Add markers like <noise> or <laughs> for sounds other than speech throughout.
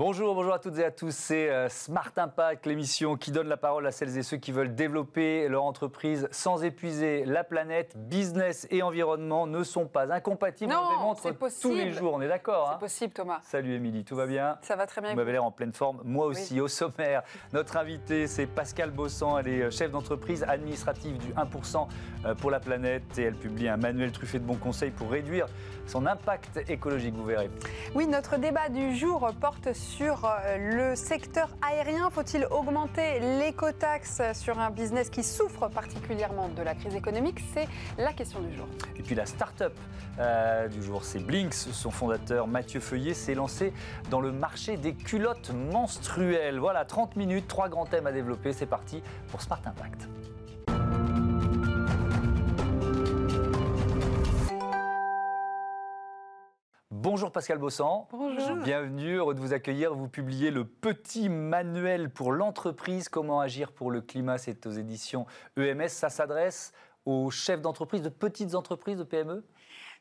Bonjour, bonjour à toutes et à tous. C'est euh, Smart Impact, l'émission qui donne la parole à celles et ceux qui veulent développer leur entreprise sans épuiser la planète. Business et environnement ne sont pas incompatibles. Non, on démontre tous les jours, on est d'accord C'est hein possible, Thomas. Salut Émilie, tout va bien Ça va très bien. Vous m'avez l'air en pleine forme, moi aussi. Au sommaire, notre invité, c'est Pascal Bossan. Elle est chef d'entreprise administrative du 1% euh, pour la planète et elle publie un manuel truffé de bons conseils pour réduire son impact écologique, vous verrez. Oui, notre débat du jour porte sur euh, le secteur aérien. Faut-il augmenter l'écotaxe sur un business qui souffre particulièrement de la crise économique? C'est la question du jour. Et puis la start-up euh, du jour, c'est Blinks. Son fondateur Mathieu Feuillet s'est lancé dans le marché des culottes menstruelles. Voilà, 30 minutes, trois grands thèmes à développer. C'est parti pour Smart Impact. Bonjour Pascal Bossan. Bonjour. Bienvenue, heureux de vous accueillir. Vous publiez le petit manuel pour l'entreprise, comment agir pour le climat. C'est aux éditions EMS. Ça s'adresse aux chefs d'entreprise, de petites entreprises, de PME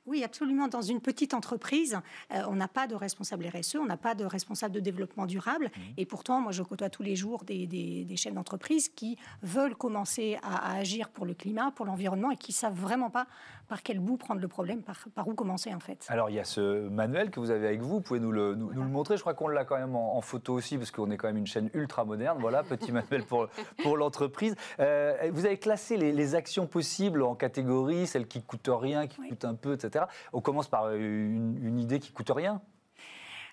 oui, absolument. Dans une petite entreprise, euh, on n'a pas de responsable RSE, on n'a pas de responsable de développement durable. Mmh. Et pourtant, moi, je côtoie tous les jours des, des, des chefs d'entreprise qui veulent commencer à, à, agir pour le climat, pour l'environnement, et qui savent vraiment pas par quel bout prendre le problème, par, par, où commencer en fait. Alors, il y a ce manuel que vous avez avec vous. Vous pouvez nous le, nous, voilà. nous le montrer? Je crois qu'on l'a quand même en, en, photo aussi, parce qu'on est quand même une chaîne ultra moderne. Voilà, petit <laughs> manuel pour, pour l'entreprise. Euh, vous avez classé les, les, actions possibles en catégories, celles qui coûtent rien, qui oui. coûtent un peu, etc. On commence par une, une idée qui coûte rien.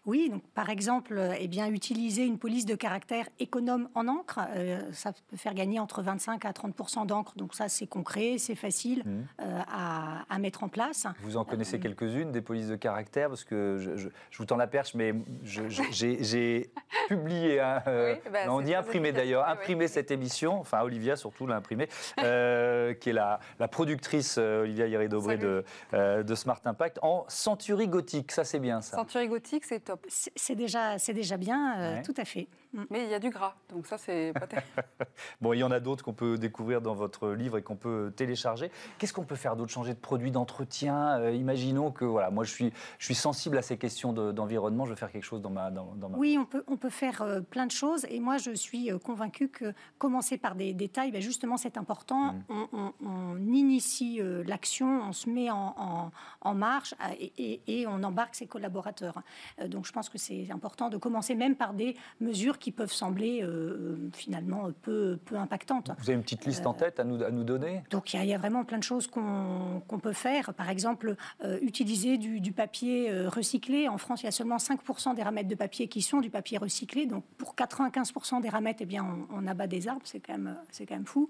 Oui, donc par exemple, eh bien, utiliser une police de caractère économe en encre, euh, ça peut faire gagner entre 25 à 30% d'encre. Donc ça, c'est concret, c'est facile mmh. euh, à, à, mettre en place. Vous en connaissez euh, quelques-unes des polices de caractère? Parce que je, je, je, vous tends la perche, mais j'ai <laughs> publié, un, oui, bah, on dit imprimé d'ailleurs, oui, imprimé oui. cette émission, enfin Olivia surtout l'a imprimé, <laughs> qui est la, la productrice Olivia Hieré-Dobré de, de, Smart Impact, en centurie gothique. Ça, c'est bien ça. Centurie gothique, c'est top. C'est déjà, déjà bien, euh, ouais. tout à fait. Mm. Mais il y a du gras, donc ça, c'est pas <laughs> terrible. bon, il y en a d'autres qu'on peut découvrir dans votre livre et qu'on peut télécharger. Qu'est-ce qu'on peut faire d'autre Changer de produit d'entretien euh, Imaginons que, voilà, moi, je suis, je suis sensible à ces questions d'environnement, de, je veux faire quelque chose dans ma, dans, dans ma... Oui, on peut, on peut faire euh, plein de choses. Et moi, je suis euh, convaincue que commencer par des détails, ben justement, c'est important. Mm. On, on, on, initie euh, l'action, on se met en, en, en marche et, et, et, on embarque ses collaborateurs. Euh, donc, je pense que c'est important de commencer même par des mesures qui peuvent sembler euh, finalement peu, peu impactantes. Vous avez une petite liste en tête à nous, à nous donner? Donc il y, y, a vraiment plein de choses qu'on qu peut faire. Par exemple, euh, utiliser du, du, papier euh, recyclé. En France, il y a seulement 5% des ramettes de papier qui sont du papier recyclé. Donc pour 95% des ramettes, eh bien, on, on, abat des arbres. C'est quand, même, quand même fou.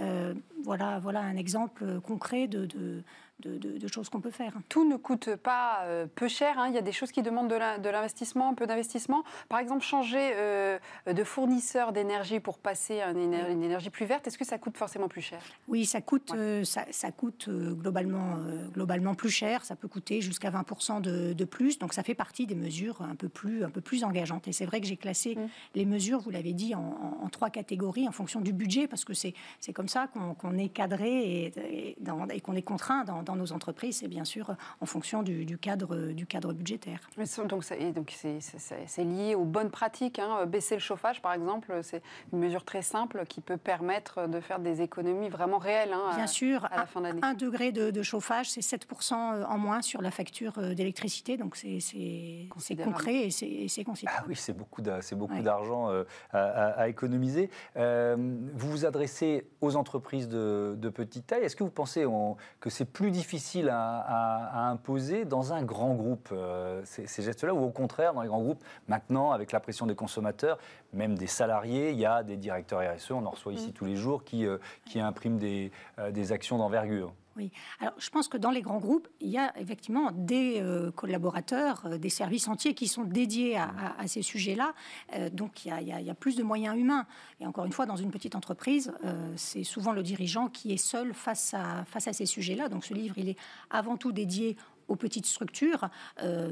Euh, voilà, voilà un exemple concret de, de de, de, de, choses qu'on peut faire. Tout ne coûte pas euh, peu cher. Hein. Il y a des choses qui demandent de l'investissement, un peu d'investissement. Par exemple, changer euh, de fournisseur d'énergie pour passer à une énergie, une énergie plus verte, est-ce que ça coûte forcément plus cher? Oui, ça coûte, ouais. euh, ça, ça, coûte globalement, globalement plus cher. Ça peut coûter jusqu'à 20% de, de, plus. Donc, ça fait partie des mesures un peu plus, un peu plus engageantes. Et c'est vrai que j'ai classé mmh. les mesures, vous l'avez dit, en, en, en, trois catégories en fonction du budget, parce que c'est comme ça qu'on qu est cadré et, et, et qu'on est contraint dans dans nos entreprises, c'est bien sûr en fonction du, du, cadre, du cadre budgétaire. Donc, c'est lié aux bonnes pratiques. Hein. Baisser le chauffage, par exemple, c'est une mesure très simple qui peut permettre de faire des économies vraiment réelles hein, bien à, sûr, à la fin d'année. Un degré de, de chauffage, c'est 7% en moins sur la facture d'électricité. Donc c'est concret et c'est considérable. Ah oui, c'est beaucoup d'argent ouais. à, à, à, économiser. Euh, vous vous adressez aux entreprises de, de petite taille. Est-ce que vous pensez on, que c'est plus difficile à, à, à, imposer dans un grand groupe, euh, ces, ces gestes-là, ou au contraire, dans les grands groupes, maintenant, avec la pression des consommateurs, même des salariés, il y a des directeurs RSE, on en reçoit ici mmh. tous les jours, qui, euh, qui impriment des, euh, des actions d'envergure. Oui. Alors, je pense que dans les grands groupes, il y a effectivement des euh, collaborateurs, euh, des services entiers qui sont dédiés à, à, à ces sujets-là. Euh, donc, il y, a, il y, a, plus de moyens humains. Et encore une fois, dans une petite entreprise, c'est souvent le dirigeant qui est seul face à, face à ces sujets-là. Donc, ce livre, il est avant tout dédié aux petites structures,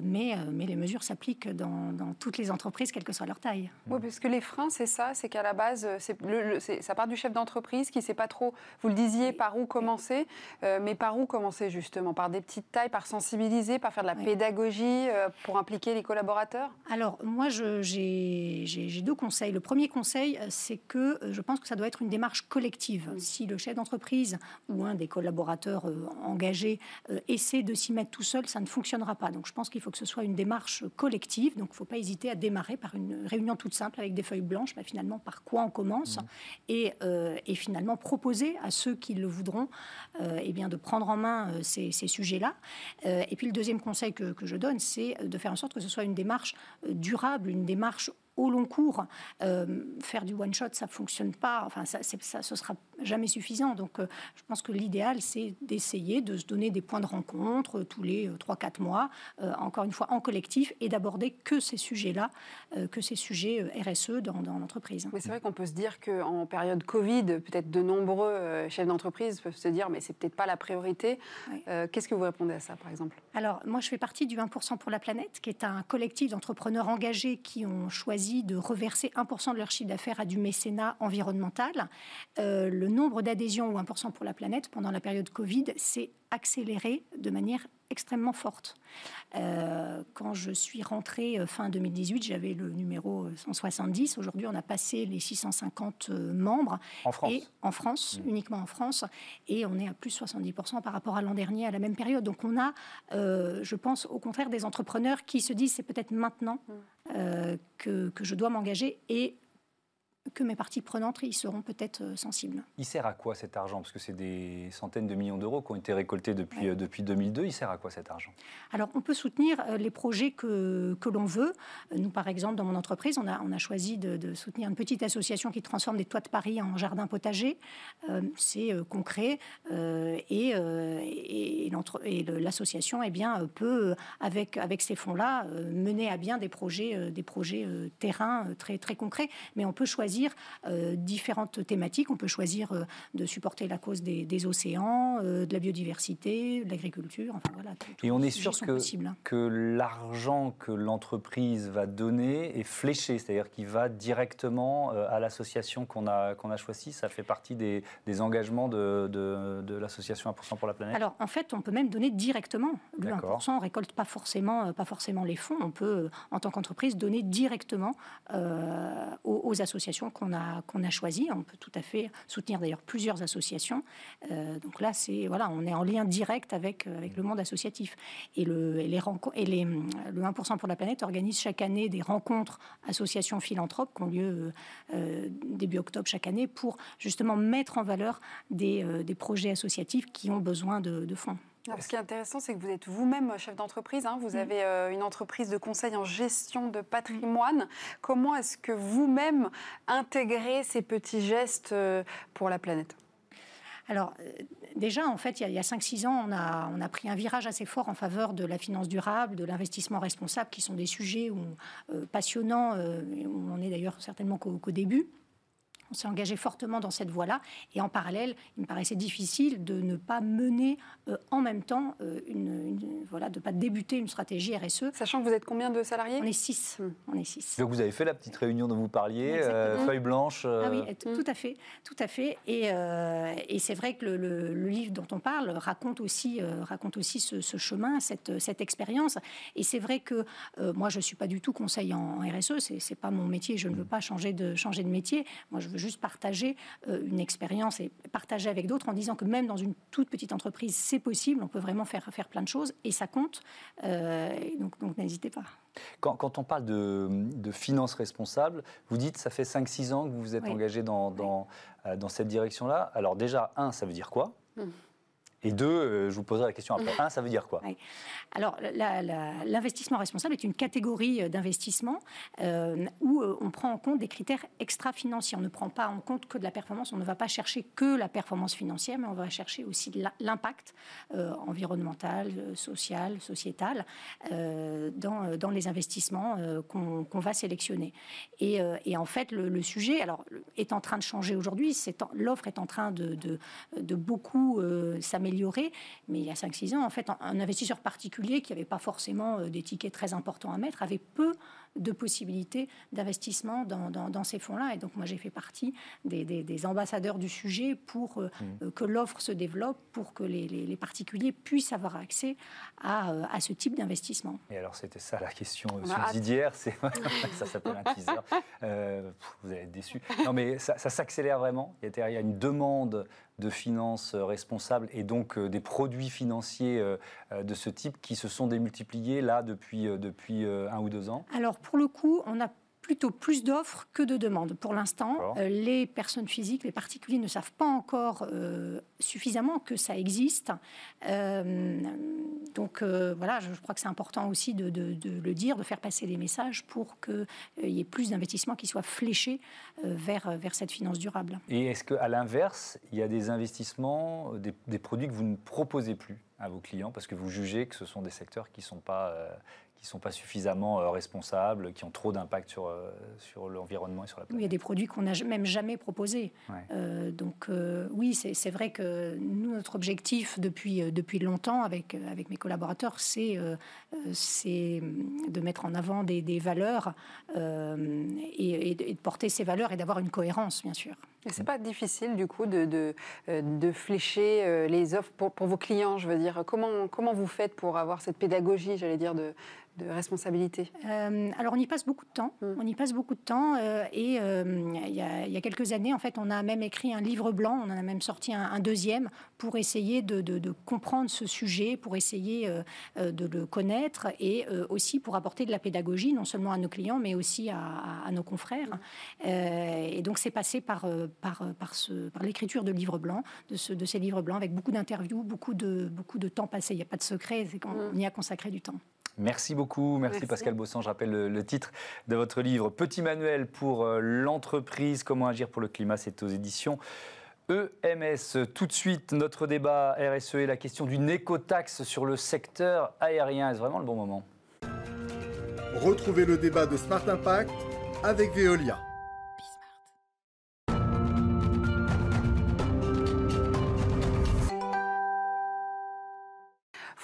mais, mais les mesures s'appliquent dans, dans, toutes les entreprises, quelle que soit leur taille. Oui, parce que les freins, c'est ça, c'est qu'à la base, le, ça part du chef d'entreprise qui ne sait pas trop, vous le disiez, par où commencer, mais par où commencer justement? Par des petites tailles, par sensibiliser, par faire de la pédagogie, pour impliquer les collaborateurs? Alors, moi, j'ai deux conseils. Le premier conseil, c'est que je pense que ça doit être une démarche collective. Si le chef d'entreprise ou un des collaborateurs euh, engagés euh, essaie de s'y mettre tout seul, ça ne fonctionnera pas. Donc je pense qu'il faut que ce soit une démarche collective. Donc il ne faut pas hésiter à démarrer par une réunion toute simple avec des feuilles blanches, mais finalement par quoi on commence, mmh. et, euh, et, finalement proposer à ceux qui le voudront eh bien, de prendre en main ces, ces sujets-là. et puis le deuxième conseil que, que je donne, c'est de faire en sorte que ce soit une démarche durable, une démarche au long cours. Euh, faire du one shot, ça fonctionne pas. Enfin, ça, ça, ce sera jamais suffisant. Donc, euh, je pense que l'idéal, c'est d'essayer de se donner des points de rencontre tous les 3-4 euh, mois, encore une fois en collectif, et d'aborder que ces sujets-là, que ces sujets RSE dans, l'entreprise. Mais c'est vrai qu'on peut se dire qu'en période Covid, peut-être de nombreux chefs d'entreprise peuvent se dire, mais c'est peut-être pas la priorité. Qu'est-ce que vous répondez à ça, par exemple? Alors, moi, je fais partie du 1% pour la planète, qui est un collectif d'entrepreneurs engagés qui ont choisi de reverser 1% de leur chiffre d'affaires à du mécénat environnemental. Euh, le nombre d'adhésions ou 1% pour la planète pendant la période Covid s'est accéléré de manière extrêmement forte. Euh, quand je suis rentrée euh, fin 2018, j'avais le numéro 170. Aujourd'hui, on a passé les 650 membres. En France et En France, mmh. uniquement en France. Et on est à plus 70% par rapport à l'an dernier, à la même période. Donc on a, je pense, au contraire, des entrepreneurs qui se disent c'est peut-être maintenant mmh. Euh, que, que, je dois m'engager et que mes parties prenantes y seront peut-être euh, sensibles. Il sert à quoi cet argent? Parce que c'est des centaines de millions d'euros qui ont été récoltés depuis, euh, depuis 2002. Il sert à quoi cet argent? Alors, on peut soutenir euh, les projets que, que l'on veut. Nous, par exemple, dans mon entreprise, on a, on a choisi de, soutenir une petite association qui transforme des toits de Paris en jardin potager. c'est concret et, et, et l'association eh bien, peut, avec, avec ces fonds-là, mener à bien des projets, des projets terrain très, très concrets. Mais on peut choisir euh, différentes thématiques. On peut choisir euh, de supporter la cause des, océans, euh, de la biodiversité, de l'agriculture. Enfin, voilà, Et on est sûr que, que l'argent que l'entreprise va donner est fléché, c'est-à-dire qu'il va directement à l'association qu'on a, qu'on a choisie. Ça fait partie des, engagements de, de, l'association 1% pour la planète Alors, en fait, on peut même donner directement. Le 1%, on ne récolte pas forcément, pas forcément les fonds. On peut, en tant qu'entreprise, donner directement aux associations qu'on a, qu'on a. On peut tout à fait soutenir d'ailleurs plusieurs associations. Euh, donc là, c'est voilà, on est en lien direct avec, euh, avec le monde associatif. Et, le, et les, et les, le 1% pour la planète organise chaque année des rencontres associations philanthropes qui ont lieu euh, début octobre chaque année pour justement mettre en valeur des, des projets associatifs qui ont besoin de fonds ce qui est intéressant, c'est que vous êtes vous-même chef d'entreprise. Hein. vous mm. avez euh, une entreprise de conseil en gestion de patrimoine. Comment est-ce que vous-même intégrez ces petits gestes euh, pour la planète? Alors, euh, déjà, en fait, il y a, 5-6 ans, on a, on a, pris un virage assez fort en faveur de la finance durable, de l'investissement responsable, qui sont des sujets passionnants, où on est d'ailleurs certainement qu'au début. On s'est engagé fortement dans cette voie-là. Et en parallèle, il me paraissait difficile de ne pas mener euh, en même temps, euh, une, voilà, de ne pas débuter une stratégie RSE. Sachant que vous êtes combien de salariés? On est six. Hmm. On est six. Donc vous avez fait la petite réunion dont vous parliez, euh, feuille blanche. Ah oui, tout hmm. à fait, tout à fait. Et, et c'est vrai que le, livre dont on parle raconte aussi, raconte aussi ce, chemin, cette, cette expérience. Et c'est vrai que moi, je suis pas du tout conseil en, RSE. C'est, c'est pas mon métier. Je ne veux hmm. pas changer de changer de métier. Moi, je veux juste partager euh, une expérience et partager avec d'autres en disant que même dans une toute petite entreprise, c'est possible, on peut vraiment faire, faire plein de choses et ça compte. Euh, donc, donc n'hésitez pas. Quand, on parle de, de, finances responsables, vous dites ça fait 5-6 ans que vous vous êtes engagé dans, dans, euh, dans cette direction-là. Alors déjà, un, ça veut dire quoi? Hum. Et deux, euh, je vous poserai la question après. Un, ça veut dire quoi? Alors, l'investissement responsable est une catégorie euh, d'investissement euh, où on prend en compte des critères extra-financiers. On ne prend pas en compte que de la performance. On ne va pas chercher que la performance financière, mais on va chercher aussi l'impact environnemental, social, sociétal dans, dans, les investissements qu'on va sélectionner. Et, et, en fait, le, sujet alors, est en train de changer aujourd'hui. L'offre est en train de, de, de beaucoup s'améliorer amélioré. Mais il y a 5-6 ans, en fait, un investisseur particulier qui n'avait pas forcément des tickets très importants à mettre avait peu de possibilités d'investissement dans, ces fonds-là. Et donc moi j'ai fait partie des, ambassadeurs du sujet pour euh, mmh. euh, que l'offre se développe, pour que les, particuliers puissent avoir accès euh, à, ce type d'investissement. Et alors c'était ça la question subsidiaire, c'est <laughs> ça s'appelle un teaser. vous allez être déçus. Non mais ça, ça s'accélère vraiment. Il y a une demande de finances euh, responsables et donc euh, des produits financiers euh, de ce type qui se sont démultipliés là depuis, depuis un ou deux ans. Alors pour le coup, on a plutôt plus d'offres que de demandes. Pour l'instant, euh, les personnes physiques, les particuliers ne savent pas encore euh, suffisamment que ça existe. Euh, donc voilà, je, crois que c'est important aussi de, le dire, de faire passer des messages pour qu'il y ait plus d'investissements qui soient fléchés vers, vers cette finance durable. Et est-ce qu'à l'inverse, il y a des investissements, des, des, produits que vous ne proposez plus à vos clients parce que vous jugez que ce sont des secteurs qui ne sont pas qui ne sont pas suffisamment euh, responsables, qui ont trop d'impact sur, euh, sur l'environnement et sur la planète. il y a des produits qu'on n'a même jamais proposés. Euh, donc oui, c'est vrai que nous, notre objectif depuis, depuis longtemps avec, avec mes collaborateurs, c'est c'est de mettre en avant des, des valeurs et, et, de porter ces valeurs et d'avoir une cohérence, bien sûr. Et c'est pas difficile du coup de, de, de flécher les offres pour, pour, vos clients, je veux dire. Comment, comment vous faites pour avoir cette pédagogie, j'allais dire, de, de responsabilité? Euh, Alors on y passe beaucoup de temps. Mm. On y passe beaucoup de temps euh, et euh, il y, a quelques années, en fait, on a même écrit un livre blanc. On en a même sorti un, deuxième pour essayer de, comprendre ce sujet, pour essayer de le connaître et aussi pour apporter de la pédagogie, non seulement à nos clients, mais aussi à, nos confrères. Mm. et donc c'est passé par par par, par l'écriture de livres blancs, de, ce, de ces livres blancs, avec beaucoup d'interviews, beaucoup de beaucoup de temps passé. Il n'y a pas de secret, c'est qu'on mm. y a consacré du temps. Merci beaucoup. Merci, Pascal Bossan. Je rappelle le, titre de votre livre Petit manuel pour euh, l'entreprise, comment agir pour le climat. C'est aux éditions EMS. Tout de suite, notre débat RSE et la question d'une écotaxe sur le secteur aérien. Est-ce vraiment le bon moment? Retrouvez le débat de Smart Impact avec Veolia.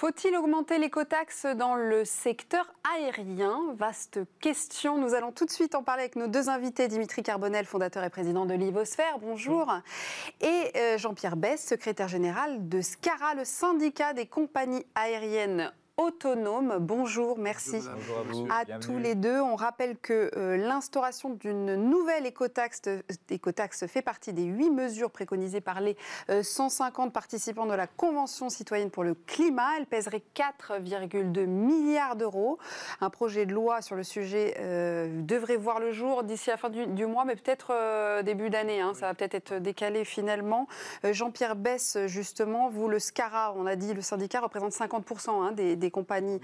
Faut-il augmenter l'écotaxe dans le secteur aérien? Vaste question. Nous allons tout de suite en parler avec nos deux invités. Dimitri Carbonel, fondateur et président de Livosphère, bonjour. Et euh, Jean-Pierre Bess, secrétaire général de SCARA, le syndicat des compagnies aériennes autonome. Bonjour, merci à, tous les deux. On rappelle que euh, l'instauration d'une nouvelle écotaxe, écotaxe fait partie des huit mesures préconisées par les 150 euh, participants de la Convention citoyenne pour le climat. Elle pèserait 4,2 milliards d'euros. Un projet de loi sur le sujet euh, devrait voir le jour d'ici la fin du, mois, mais peut-être début d'année. Hein. Ça va peut-être être décalé finalement. Jean-Pierre Bess, justement, vous, le SCARA, on a dit, le syndicat représente 50% hein, des des compagnies,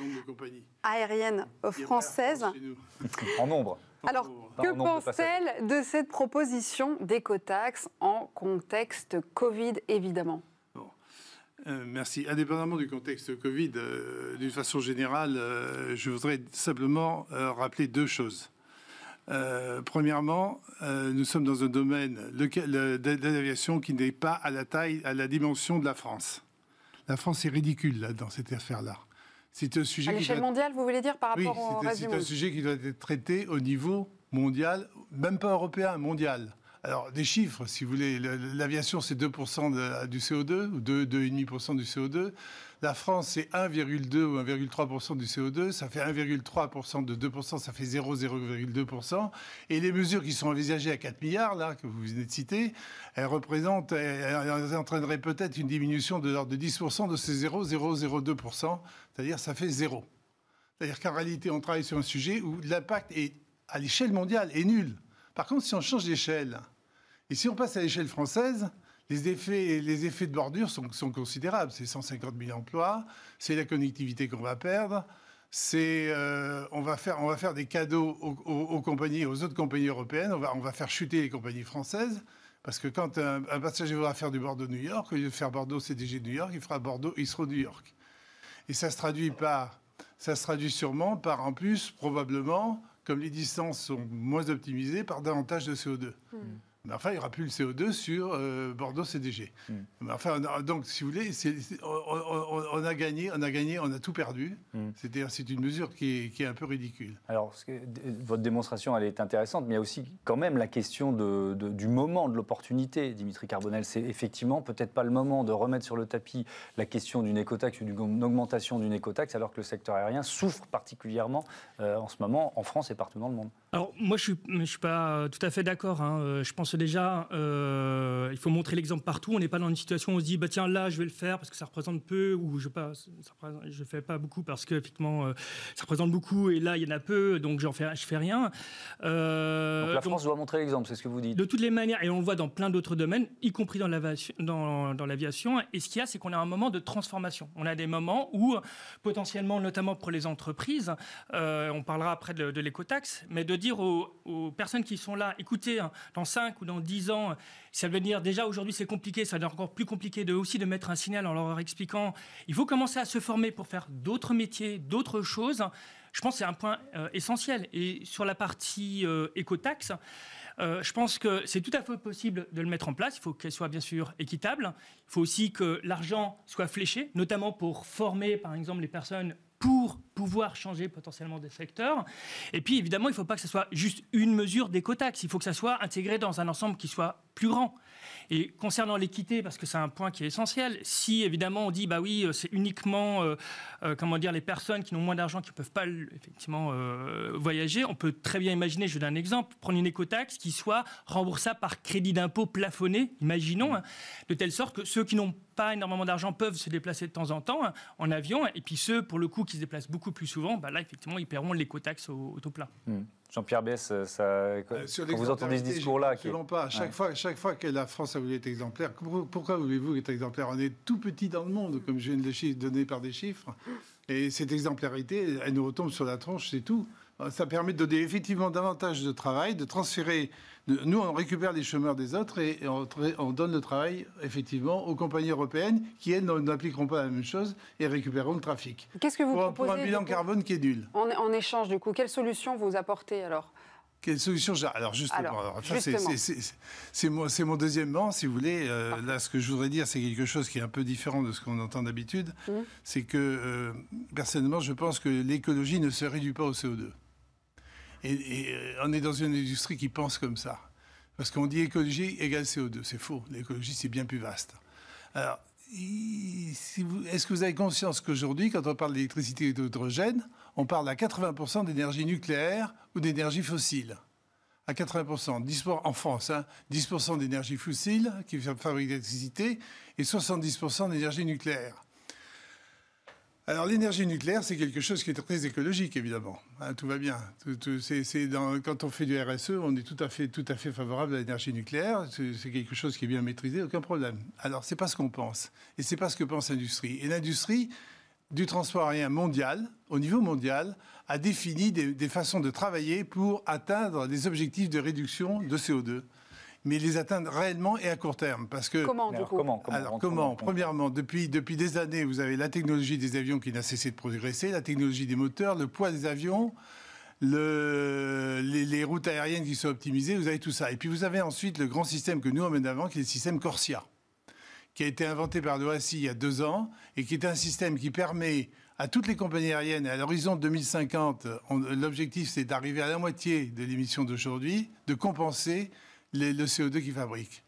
aériennes françaises. En nombre. Alors, que pense-t-elle de cette proposition d'écotaxe en contexte Covid, évidemment? Euh, merci. Indépendamment du contexte Covid, euh, d'une façon générale, euh, je voudrais simplement rappeler deux choses. premièrement, nous sommes dans un domaine de l'aviation qui n'est pas à la taille, à la dimension de la France. La France est ridicule là, dans cette affaire-là. C'est un sujet. À l'échelle mondiale, vous voulez dire par rapport au reste C'est un sujet qui doit être traité au niveau mondial, même pas européen, mondial. Alors, des chiffres, si vous voulez. L'aviation, c'est 2% du CO2, ou 2,5% du CO2. La France, c'est 1,2 ou 1,3% du CO2. Ça fait 1,3% de 2%, ça fait 0,02%. Et les mesures qui sont envisagées à 4 milliards, là, que vous venez de citer, elles représentent, elles entraîneraient peut-être une diminution de l'ordre de 10% de ces 0,002%. C'est-à-dire, ça fait zéro. C'est-à-dire qu'en réalité, on travaille sur un sujet où l'impact est, à l'échelle mondiale est nul. Par contre, si on change d'échelle, et si on passe à l'échelle française, les effets, les effets de bordure sont, considérables. C'est 150 000 emplois, c'est la connectivité qu'on va perdre, c'est euh, on, va faire, on va faire des cadeaux aux, compagnies, aux autres compagnies européennes, on va, on va faire chuter les compagnies françaises. Parce que quand un, passager voudra faire du Bordeaux-New York, au lieu de faire Bordeaux-CDG New York, il fera Bordeaux, il sera New York. Et ça se traduit par, ça se traduit sûrement par, en plus, probablement, comme les distances sont moins optimisées, par davantage de CO2. Mais enfin, il n'y aura plus le CO2 sur euh, Bordeaux CDG. Hmm. Mais enfin, donc, si vous voulez, on, a gagné, on a gagné, on a tout perdu. Hmm. C'est-à-dire, c'est une mesure qui est, un peu ridicule. Alors, votre démonstration, elle est intéressante, mais il y a aussi quand même la question de, du moment, de l'opportunité, Dimitri Carbonel. C'est effectivement peut-être pas le moment de remettre sur le tapis la question d'une écotaxe ou d'une augmentation d'une écotaxe, alors que le secteur aérien souffre particulièrement euh, en ce moment en France et partout dans le monde. Alors, moi, je ne suis, suis pas tout à fait d'accord. Hein. Je pense déjà, euh, il faut montrer l'exemple partout. On n'est pas dans une situation où on se dit, bah tiens, là, je vais le faire parce que ça représente peu, ou je ne je fais pas beaucoup parce que effectivement, euh, ça représente beaucoup, et là, il y en a peu, donc j'en fais, je fais rien. Euh, donc la France doit montrer l'exemple, c'est ce que vous dites. De toutes les manières, et on le voit dans plein d'autres domaines, y compris dans l'aviation. Dans, dans et ce qu'il y a, c'est qu'on a un moment de transformation. On a des moments où, potentiellement, notamment pour les entreprises, on parlera après de, de l'écotaxe, mais de dire aux, aux, personnes qui sont là, écoutez, hein, dans 5 ou dans 10 ans, ça veut dire déjà aujourd'hui c'est compliqué, ça va encore plus compliqué de aussi de mettre un signal en leur expliquant il faut commencer à se former pour faire d'autres métiers, d'autres choses. Je pense que c'est un point euh, essentiel. Et sur la partie euh, écotaxe, euh, je pense que c'est tout à fait possible de le mettre en place. Il faut qu'elle soit bien sûr équitable. Il faut aussi que l'argent soit fléché, notamment pour former, par exemple, les personnes pour pouvoir changer potentiellement des secteurs. Et puis, évidemment, il ne faut pas que ce soit juste une mesure d'écotaxe. Il faut que ça soit intégré dans un ensemble qui soit plus grand. Et concernant l'équité, parce que c'est un point qui est essentiel, si évidemment on dit bah oui, euh, c'est uniquement euh, euh, comment dire les personnes qui n'ont moins d'argent qui ne peuvent pas effectivement voyager, on peut très bien imaginer, je donne un exemple, prendre une écotaxe qui soit remboursable par crédit d'impôt plafonné, imaginons, hein, de telle sorte que ceux qui n'ont pas énormément d'argent peuvent se déplacer de temps en temps hein, en avion, et puis ceux pour le coup qui se déplacent beaucoup plus souvent, bah là effectivement ils paieront l'écotaxe au, au, taux plein. Mmh. Jean-Pierre Bess, euh, ça, euh, quand vous entendez ce discours-là... Qui pas. À chaque, fois, chaque fois que la France a voulu être exemplaire, pourquoi voulez-vous être exemplaire? On est tout petit dans le monde, comme je viens de le donner par des chiffres. Et cette exemplarité, elle nous retombe sur la tronche, c'est tout. Ça permet de donner effectivement davantage de travail, de transférer nous, on récupère les chômeurs des autres et, on, donne le travail, effectivement, aux compagnies européennes qui, elles, n'appliqueront pas la même chose et récupéreront le trafic. Qu'est-ce que vous pour, proposez Pour un bilan carbone qui est nul. En, échange, du coup, quelle solution vous apportez alors? Quelle solution Alors justement, c'est mon, mon, deuxième banc, si vous voulez. Euh, là, ce que je voudrais dire, c'est quelque chose qui est un peu différent de ce qu'on entend d'habitude. Mmh. C'est que, euh, personnellement, je pense que l'écologie ne se réduit pas au CO2. Et, euh, on est dans une industrie qui pense comme ça. Parce qu'on dit écologie égale CO2. C'est faux. L'écologie, c'est bien plus vaste. Alors, est-ce que vous avez conscience qu'aujourd'hui, quand on parle d'électricité et d'hydrogène, on parle à 80% d'énergie nucléaire ou d'énergie fossile? À 80%, 10 en France, 10% hein, d'énergie fossile qui fabrique l'électricité et 70% d'énergie nucléaire. Alors l'énergie nucléaire, c'est quelque chose qui est très écologique, évidemment. Hein, tout va bien. quand on fait du RSE, on est tout à fait, tout à fait favorable à l'énergie nucléaire. C'est quelque chose qui est bien maîtrisé, aucun problème. Alors c'est pas ce qu'on pense, et c'est pas ce que pense l'industrie. Et l'industrie du transport aérien mondial, au niveau mondial, a défini des façons de travailler pour atteindre les objectifs de réduction de CO2 mais les atteindre réellement et à court terme. Parce que, comment, du coup comment, Alors, comment Premièrement, depuis, depuis des années, vous avez la technologie des avions qui n'a cessé de progresser, la technologie des moteurs, le poids des avions, le, les, routes aériennes qui sont optimisées, vous avez tout ça. Et puis vous avez ensuite le grand système que nous on met avant, qui est le système Corsia, qui a été inventé par l'OACI il y a deux ans, et qui est un système qui permet à toutes les compagnies aériennes, à l'horizon 2050, l'objectif c'est d'arriver à la moitié de l'émission d'aujourd'hui, de compenser le CO2 qu'ils fabriquent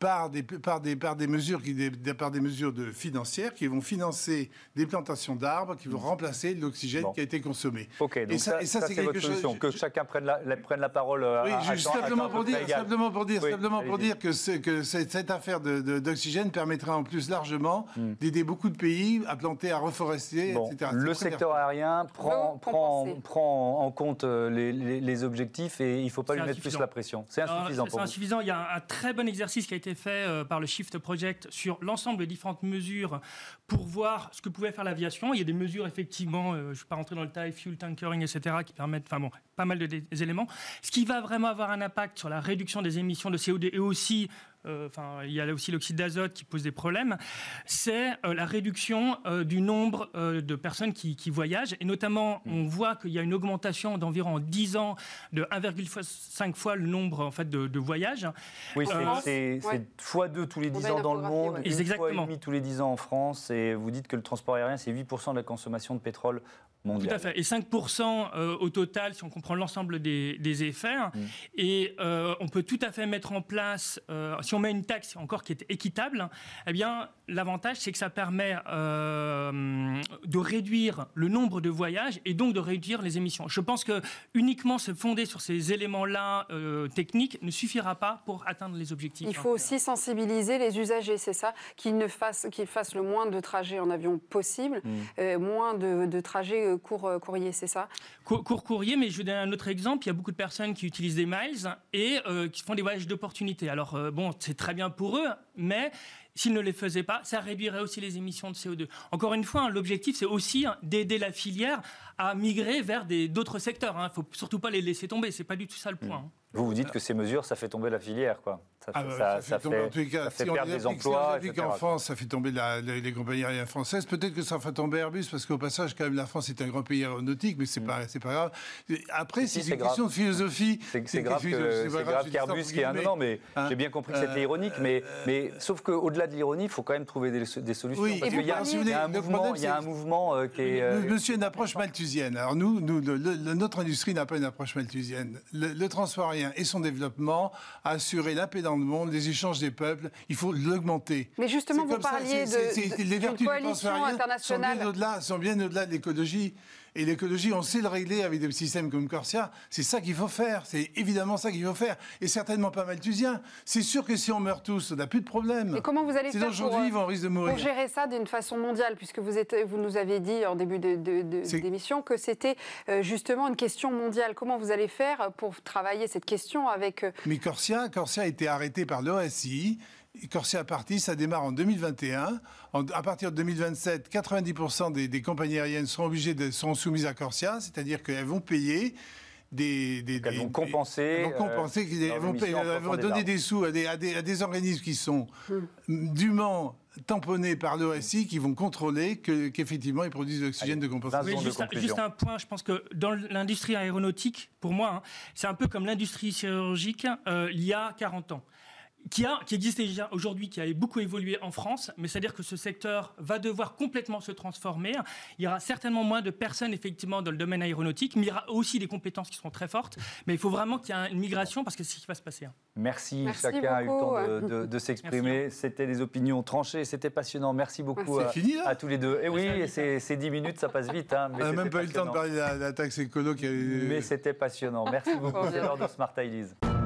par des, par des, par des mesures qui, des, par des mesures de financières qui vont financer des plantations d'arbres qui vont mm. remplacer l'oxygène qui a été consommé. Ok, donc et ça, ça, c'est quelque chose. Que chacun prenne la, prenne la parole. Euh, oui, à, simplement, pour dire, simplement pour dire, simplement pour dire que, que cette, affaire d'oxygène de, permettra en plus largement mm. d'aider beaucoup de pays à planter, à reforester, etc. Le secteur aérien prend, prend, prend en compte euh, les, les, objectifs et il ne faut pas lui mettre plus la pression. C'est insuffisant. C'est insuffisant. Il y a un très bon exercice qui a été fait euh, par le Shift Project sur l'ensemble des différentes mesures pour voir ce que pouvait faire l'aviation. Il y a des mesures, effectivement, euh, je ne vais pas rentrer dans le taille, fuel tankering, etc., qui permettent, enfin bon, pas mal d'éléments. Ce qui va vraiment avoir un impact sur la réduction des émissions de CO2 et aussi euh, enfin, il y a aussi l'oxyde d'azote qui pose des problèmes, c'est euh, la réduction euh, du nombre de personnes qui, voyagent. Et notamment, mm. on voit qu'il y a une augmentation d'environ 10 ans de 1,5 fois le nombre en fait, de, voyages. Oui, c'est fois 2 tous les 10 ans dans le monde, ouais. une fois et demi tous les 10 ans en France. Et vous dites que le transport aérien, c'est 8% de la consommation de pétrole tout à fait. Et 5% euh, au total, si on comprend l'ensemble des, effets. Mm. Et euh, on peut tout à fait mettre en place, euh, si on met une taxe encore qui est équitable, eh bien, l'avantage, c'est que ça permet de réduire le nombre de voyages et donc de réduire les émissions. Je pense que uniquement se fonder sur ces éléments-là techniques ne suffira pas pour atteindre les objectifs. Il faut aussi sensibiliser les usagers, c'est ça, qu'ils ne fassent, qu'ils fassent le moins de trajets en avion possible, mm. moins de, de trajets court euh, courrier, c'est ça? Court courrier, mais je vais donner un autre exemple. Il y a beaucoup de personnes qui utilisent des miles et euh, qui font des voyages d'opportunité. Alors, euh, bon, c'est très bien pour eux, mais s'ils ne les faisaient pas, ça réduirait aussi les émissions de CO2. Encore une fois, hein, l'objectif, c'est aussi hein, d'aider la filière à migrer vers d'autres secteurs. Il hein. ne faut surtout pas les laisser tomber. Ce n'est pas du tout ça le point. Mmh. Vous vous dites que ces mesures, ça fait tomber la filière, quoi. Ça, ah bah, fait, perdre des emplois. Si qu'en France, ça fait tomber les, compagnies aériennes françaises. Peut-être que ça fait tomber Airbus, parce qu'au passage, quand même, la France est un grand pays aéronautique, mais c'est n'est mm. pas, grave. Après, c'est une question de philosophie. C'est grave qu'Airbus qui est un non, mais hein j'ai bien compris que c'était euh, ironique, mais, mais sauf qu'au-delà de l'ironie, il faut quand même trouver des, solutions. Oui, parce qu'il y, a un mouvement euh, qui est. Euh, monsieur, une approche malthusienne. Alors nous, notre industrie n'a pas une approche malthusienne. Le transport aérien et son développement assurer la paix dans le monde, les échanges des peuples. Il faut l'augmenter. Mais justement, vous parliez de, les vertus coalition internationale. Sont bien au-delà de l'écologie. Et l'écologie, on sait le régler avec des systèmes comme Corsia. C'est ça qu'il faut faire. C'est évidemment ça qu'il faut faire. Et certainement pas malthusien. C'est sûr que si on meurt tous, on n'a plus de problème. Et comment vous allez faire pour, on risque de mourir. pour gérer ça d'une façon mondiale Puisque vous, êtes, vous nous avez dit en début d'émission de, que c'était euh, justement une question mondiale. Comment vous allez faire pour travailler cette question avec... Euh, Mais Corsia, Corsia a été arrêté par l'OSI. Corsia Party, ça démarre en 2021. à partir de 2027, 90% des, compagnies aériennes seront obligées de, seront soumises à Corsia, c'est-à-dire qu'elles vont payer des, des, elles vont compenser, elles vont, compenser, euh, elles vont, donner des sous à des, à des, organismes qui sont hmm. dûment tamponnés par l'OSI qui vont contrôler qu'effectivement ils produisent de l'oxygène de compensation. juste, un, point, je pense que dans l'industrie aéronautique, pour moi, hein, c'est un peu comme l'industrie chirurgique euh, il y a 40 ans qui, a, qui existe déjà aujourd'hui, qui a beaucoup évolué en France, mais c'est-à-dire que ce secteur va devoir complètement se transformer. Il y aura certainement moins de personnes, effectivement, dans le domaine aéronautique, mais il y aura aussi des compétences qui seront très fortes. Mais il faut vraiment qu'il y ait une migration parce que c'est ce qui va se passer. Hein. Merci, chacun a eu le temps de, s'exprimer. C'était des opinions tranchées, c'était passionnant. Merci beaucoup à, fini, à, tous les deux. Et oui, c'est 10 minutes, ça passe vite. Hein, On n'a même pas eu le temps de parler de la, taxe écolo. Qui Mais c'était passionnant. Merci <laughs> beaucoup, c'est l'heure de Smart Ideas.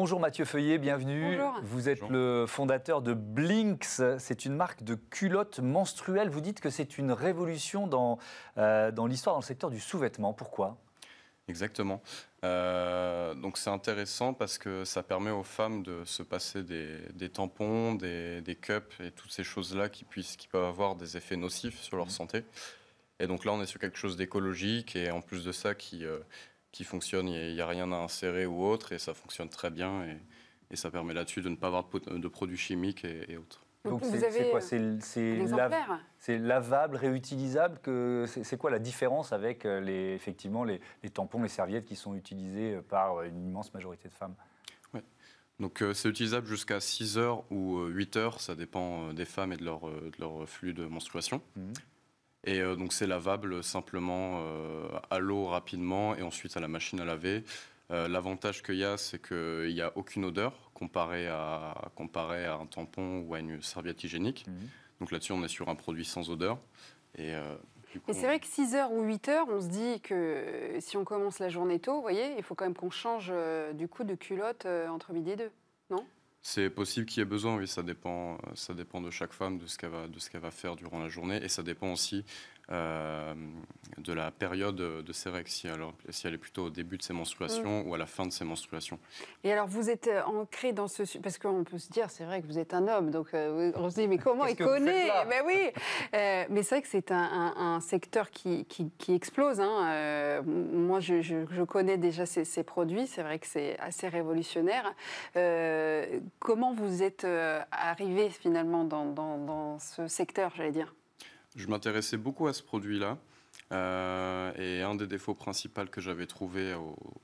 Bonjour Mathieu Feuillet, bienvenue. Vous êtes le fondateur de Blinks. C'est une marque de culottes menstruelles. Vous dites que c'est une révolution dans, euh, dans l'histoire, dans le secteur du sous-vêtement. Pourquoi? Exactement. Euh, donc c'est intéressant parce que ça permet aux femmes de se passer des, tampons, des, cups et toutes ces choses-là qui, puissent, qui peuvent avoir des effets nocifs sur leur mmh. santé. Et donc là, on est sur quelque chose d'écologique et en plus de ça qui, euh, qui fonctionne, il n'y a, rien à insérer ou autre, et ça fonctionne très bien, et, et ça permet là-dessus de ne pas avoir de, produits chimiques et, autres. Donc c'est quoi? C'est lavable, réutilisable C'est quoi la différence avec euh, les, effectivement les, tampons, les serviettes qui sont utilisés euh, par une immense majorité de femmes? Ouais. Donc euh, c'est utilisable jusqu'à 6 heures ou 8 heures, ça dépend des femmes et de leur, de leur flux de menstruation. Mmh. Et euh, donc c'est lavable simplement euh, à l'eau rapidement et ensuite à la machine à laver. Euh, l'avantage qu'il y a, c'est qu'il n'y a aucune odeur comparé à, comparé à un tampon ou à une serviette hygiénique. Mhm. Donc là-dessus, on est sur un produit sans odeur. Et, c'est vrai que 6 heures ou 8 heures, on se dit que si on commence la journée tôt, vous voyez, il faut quand même qu'on change du coup de culotte entre midi et deux, non? C'est possible qu'il y ait besoin, oui, ça dépend, ça dépend de chaque femme, de ce qu'elle va faire durant la journée, et ça dépend aussi euh, de la période de ses règles, si, alors, si elle est plutôt au début de ses menstruations ou à la fin de ses menstruations. Et alors, vous êtes euh, ancré dans ce... Parce qu'on peut se dire, c'est vrai que vous êtes un homme, donc euh, on se dit, mais comment il connaît Ben oui Mais c'est vrai que c'est un, secteur qui, qui, explose. Hein. moi, je, je, connais déjà ces, ces produits, c'est vrai que c'est assez révolutionnaire. comment vous êtes arrivé finalement dans, dans, dans ce secteur, j'allais dire? Je m'intéressais beaucoup à ce produit-là. Euh, et un des défauts principaux que j'avais trouvé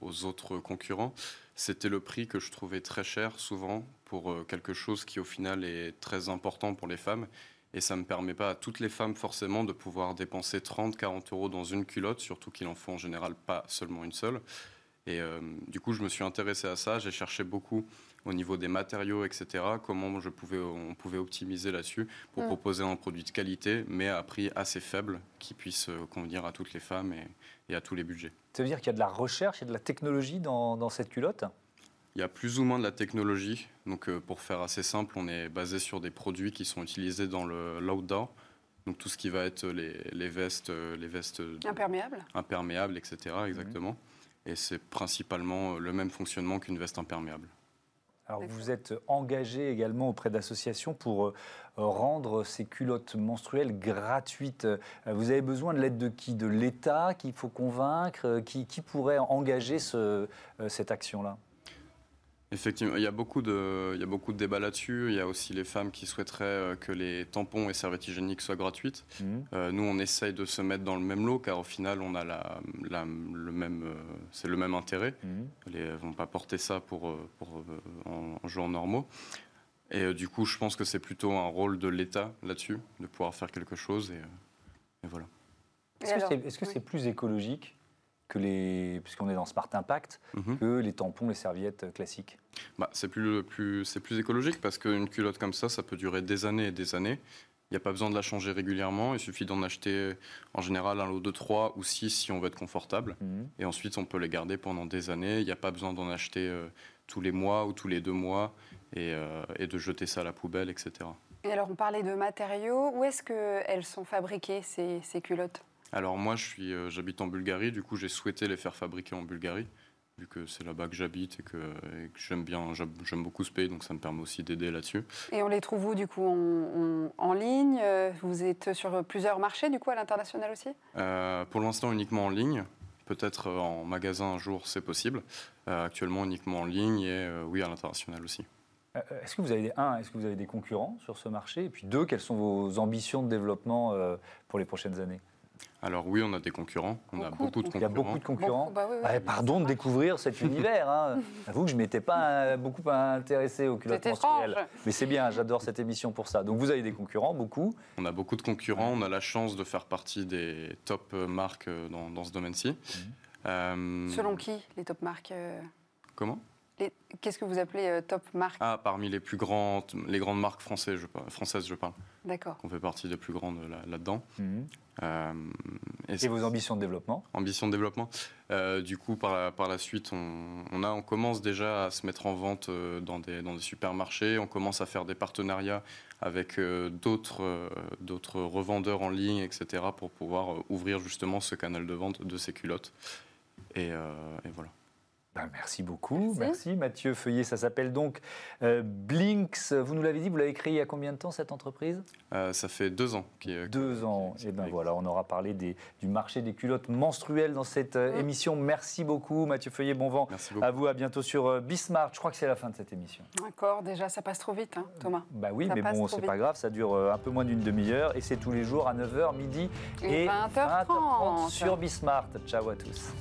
aux, autres concurrents, c'était le prix que je trouvais très cher souvent pour euh, quelque chose qui au final est très important pour les femmes. Et ça ne me permet pas à toutes les femmes forcément de pouvoir dépenser 30, 40 euros dans une culotte, surtout qu'il en faut en général pas seulement une seule. Et euh, du coup, je me suis intéressé à ça, j'ai cherché beaucoup au niveau des matériaux, etc., comment je pouvais, on pouvait optimiser là-dessus pour mm. proposer un produit de qualité, mais à prix assez faible, qui puisse euh, convenir à toutes les femmes et, à tous les budgets. Ça veut dire qu'il y a de la recherche et de la technologie dans, cette culotte? Il y a plus ou moins de la technologie. Donc, euh, pour faire assez simple, on est basé sur des produits qui sont utilisés dans le l'outdoor. Donc, tout ce qui va être les, vestes, euh, les vestes imperméables, imperméables, etc. Exactement. Mm. Et c'est principalement le même fonctionnement qu'une veste imperméable. Alors vous êtes engagé également auprès d'associations pour euh, rendre ces culottes menstruelles gratuites. Euh, vous avez besoin de l'aide de qui? De l'État qu'il faut convaincre? Euh, qui, qui, pourrait engager ce, cette action-là? Effectivement, il y a beaucoup de, il y a beaucoup de débats là-dessus. Il y a aussi les femmes qui souhaiteraient euh, que les tampons et serviettes hygiéniques soient gratuites. Mhm. Euh, nous, on essaye de se mettre dans le même lot, car au final, on a la, le même, euh, c'est le même intérêt. Elles ne vont pas porter ça pour, pour en, jours normaux. Et du coup, je pense que c'est plutôt un rôle de l'État là-dessus, de pouvoir faire quelque chose. Et, voilà. Est-ce que c'est plus écologique que les, puisqu'on est dans Smart Impact, mhm. que les tampons, les serviettes classiques bah, C'est plus, plus, plus écologique parce qu'une culotte comme ça, ça peut durer des années et des années. Il n'y a pas besoin de la changer régulièrement. Il suffit d'en acheter en général un lot de 3 ou 6 si on veut être confortable. Mhm. Et ensuite, on peut les garder pendant des années. Il n'y a pas besoin d'en acheter euh, tous les mois ou tous les deux mois et, euh, et, de jeter ça à la poubelle, etc. Et alors, on parlait de matériaux. Où est-ce qu'elles sont fabriquées, ces, ces culottes? Alors moi, je suis, euh, j'habite en Bulgarie, du coup j'ai souhaité les faire fabriquer en Bulgarie, vu que c'est là-bas que j'habite et que, j'aime bien, j'aime beaucoup ce pays, donc ça me permet aussi d'aider là-dessus. Et on les trouve où du coup en, ligne? Vous êtes sur plusieurs marchés du coup à l'international aussi? Euh, Pour l'instant uniquement en ligne. Peut-être euh, en magasin un jour, c'est possible. actuellement uniquement en ligne et oui à l'international aussi. Est-ce que vous avez des, un, est-ce que vous avez des concurrents sur ce marché? Et puis deux, quelles sont vos ambitions de développement pour les prochaines années? Alors oui, on a des concurrents, on a beaucoup de concurrents. Il y a beaucoup de concurrents. Bah ah, pardon de découvrir cet <laughs> univers. Hein. J'avoue que je ne m'étais pas beaucoup intéressé aux culottes menstruelles. Mais c'est bien, j'adore cette émission pour ça. Donc vous avez des concurrents, beaucoup. On a beaucoup de concurrents, on a la chance de faire partie des top marques dans, ce domaine-ci. Mhm. Euh, Selon qui, les top marques euh? Comment? Qu'est-ce que vous appelez euh, top marques Ah, parmi les plus grandes, les grandes marques françaises, je, françaises, je parle. D'accord. On fait partie des plus grandes là-dedans. Mhm. Euh, et, vos ambitions de développement? Ambitions de développement. Euh, du coup, par la, par la suite, on, a, on commence déjà à se mettre en vente dans des, dans des supermarchés. On commence à faire des partenariats avec d'autres, d'autres revendeurs en ligne, etc., pour pouvoir ouvrir justement ce canal de vente de ces culottes. et, et voilà. Ben, merci beaucoup. Merci. Mathieu Feuillet. Ça s'appelle donc euh, Blinks. Vous nous l'avez dit, vous l'avez créé il y a combien de temps cette entreprise? Euh, Ça fait deux ans. deux ans. Et ben voilà, on aura parlé des, du marché des culottes menstruelles dans cette euh, émission. Merci beaucoup, Mathieu Feuillet. Bon vent à vous. À bientôt sur Bismart. Je crois que c'est la fin de cette émission. D'accord. Déjà, ça passe trop vite, hein, Thomas. Bah oui, mais bon, c'est pas grave. Ça dure un peu moins d'une demi-heure et c'est tous les jours à 9h, midi et, 20h30 sur Bismart. Ciao à tous.